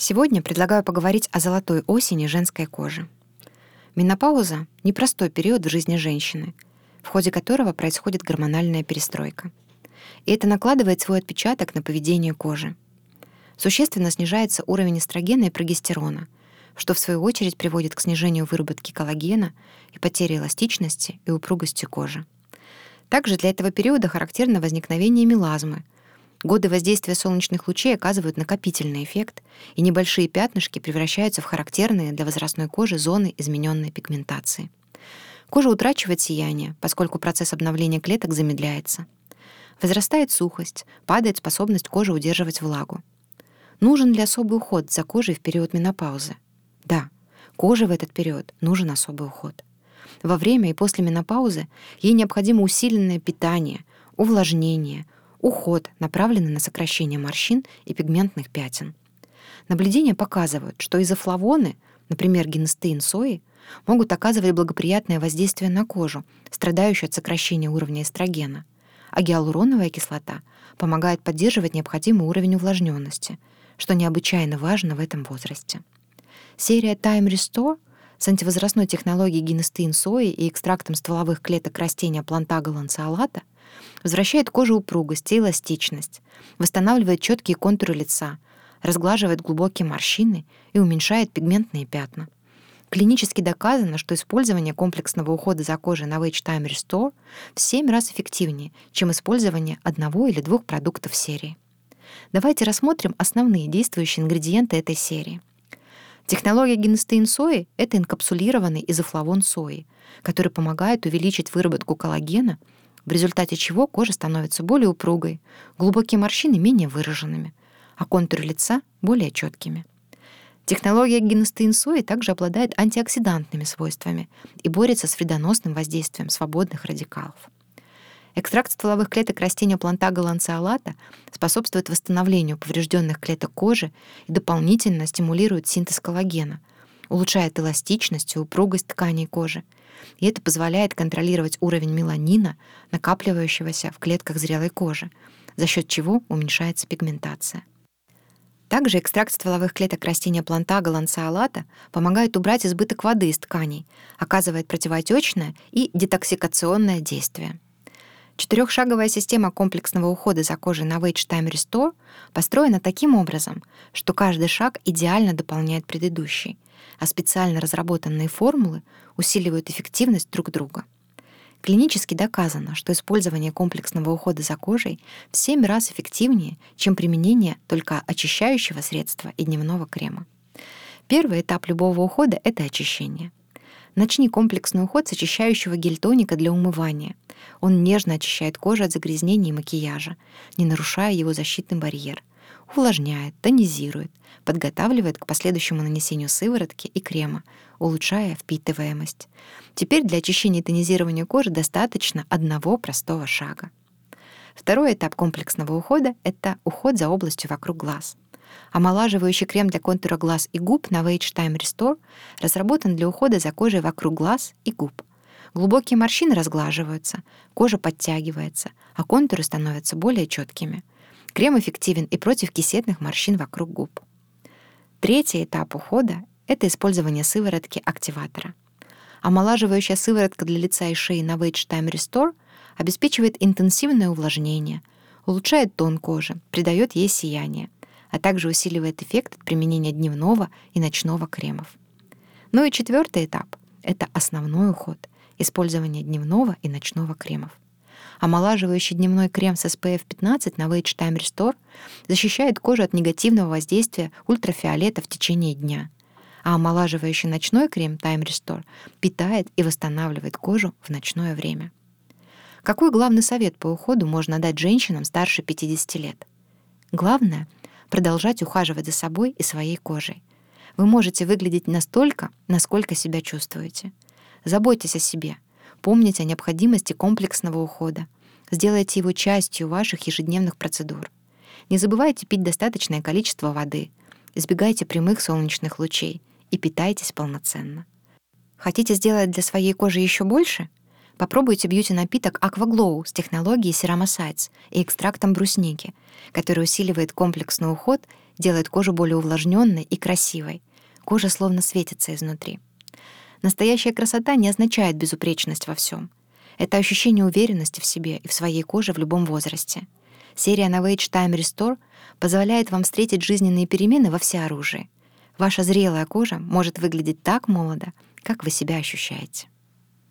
Сегодня предлагаю поговорить о золотой осени женской кожи. Менопауза — непростой период в жизни женщины, в ходе которого происходит гормональная перестройка. И это накладывает свой отпечаток на поведение кожи. Существенно снижается уровень эстрогена и прогестерона, что в свою очередь приводит к снижению выработки коллагена и потере эластичности и упругости кожи. Также для этого периода характерно возникновение мелазмы — Годы воздействия солнечных лучей оказывают накопительный эффект, и небольшие пятнышки превращаются в характерные для возрастной кожи зоны измененной пигментации. Кожа утрачивает сияние, поскольку процесс обновления клеток замедляется. Возрастает сухость, падает способность кожи удерживать влагу. Нужен ли особый уход за кожей в период менопаузы? Да, коже в этот период нужен особый уход. Во время и после менопаузы ей необходимо усиленное питание, увлажнение — уход, направленный на сокращение морщин и пигментных пятен. Наблюдения показывают, что изофлавоны, например, генестеин сои, могут оказывать благоприятное воздействие на кожу, страдающую от сокращения уровня эстрогена, а гиалуроновая кислота помогает поддерживать необходимый уровень увлажненности, что необычайно важно в этом возрасте. Серия Time Restore с антивозрастной технологией генестеин сои и экстрактом стволовых клеток растения плантага ланцеолата — Возвращает коже упругость и эластичность, восстанавливает четкие контуры лица, разглаживает глубокие морщины и уменьшает пигментные пятна. Клинически доказано, что использование комплексного ухода за кожей на Wage Time Restore в 7 раз эффективнее, чем использование одного или двух продуктов серии. Давайте рассмотрим основные действующие ингредиенты этой серии. Технология генестеин сои — это инкапсулированный изофлавон сои, который помогает увеличить выработку коллагена — в результате чего кожа становится более упругой, глубокие морщины менее выраженными, а контуры лица более четкими. Технология генестеинсои также обладает антиоксидантными свойствами и борется с вредоносным воздействием свободных радикалов. Экстракт стволовых клеток растения плантага ланцеолата способствует восстановлению поврежденных клеток кожи и дополнительно стимулирует синтез коллагена, улучшает эластичность и упругость тканей кожи, и это позволяет контролировать уровень меланина, накапливающегося в клетках зрелой кожи, за счет чего уменьшается пигментация. Также экстракт стволовых клеток растения плантага ланцеолата помогает убрать избыток воды из тканей, оказывает противоотечное и детоксикационное действие. Четырехшаговая система комплексного ухода за кожей на Wage Time Restore построена таким образом, что каждый шаг идеально дополняет предыдущий, а специально разработанные формулы усиливают эффективность друг друга. Клинически доказано, что использование комплексного ухода за кожей в 7 раз эффективнее, чем применение только очищающего средства и дневного крема. Первый этап любого ухода — это очищение. Начни комплексный уход с очищающего гель-тоника для умывания. Он нежно очищает кожу от загрязнений и макияжа, не нарушая его защитный барьер. Увлажняет, тонизирует, подготавливает к последующему нанесению сыворотки и крема, улучшая впитываемость. Теперь для очищения и тонизирования кожи достаточно одного простого шага. Второй этап комплексного ухода — это уход за областью вокруг глаз — Омолаживающий крем для контура глаз и губ на Wage Time Restore разработан для ухода за кожей вокруг глаз и губ. Глубокие морщины разглаживаются, кожа подтягивается, а контуры становятся более четкими. Крем эффективен и против кисетных морщин вокруг губ. Третий этап ухода — это использование сыворотки активатора. Омолаживающая сыворотка для лица и шеи на Wage Time Restore обеспечивает интенсивное увлажнение, улучшает тон кожи, придает ей сияние — а также усиливает эффект от применения дневного и ночного кремов. Ну и четвертый этап — это основной уход — использование дневного и ночного кремов. Омолаживающий дневной крем с SPF 15 на Wage Time Restore защищает кожу от негативного воздействия ультрафиолета в течение дня, а омолаживающий ночной крем Time Restore питает и восстанавливает кожу в ночное время. Какой главный совет по уходу можно дать женщинам старше 50 лет? Главное — продолжать ухаживать за собой и своей кожей. Вы можете выглядеть настолько, насколько себя чувствуете. Заботьтесь о себе. Помните о необходимости комплексного ухода. Сделайте его частью ваших ежедневных процедур. Не забывайте пить достаточное количество воды. Избегайте прямых солнечных лучей и питайтесь полноценно. Хотите сделать для своей кожи еще больше? Попробуйте бьюти-напиток Aquaglow с технологией Ceramosites и экстрактом брусники, который усиливает комплексный уход делает кожу более увлажненной и красивой. Кожа словно светится изнутри. Настоящая красота не означает безупречность во всем. Это ощущение уверенности в себе и в своей коже в любом возрасте. Серия Novage Time Restore позволяет вам встретить жизненные перемены во всеоружии. Ваша зрелая кожа может выглядеть так молодо, как вы себя ощущаете.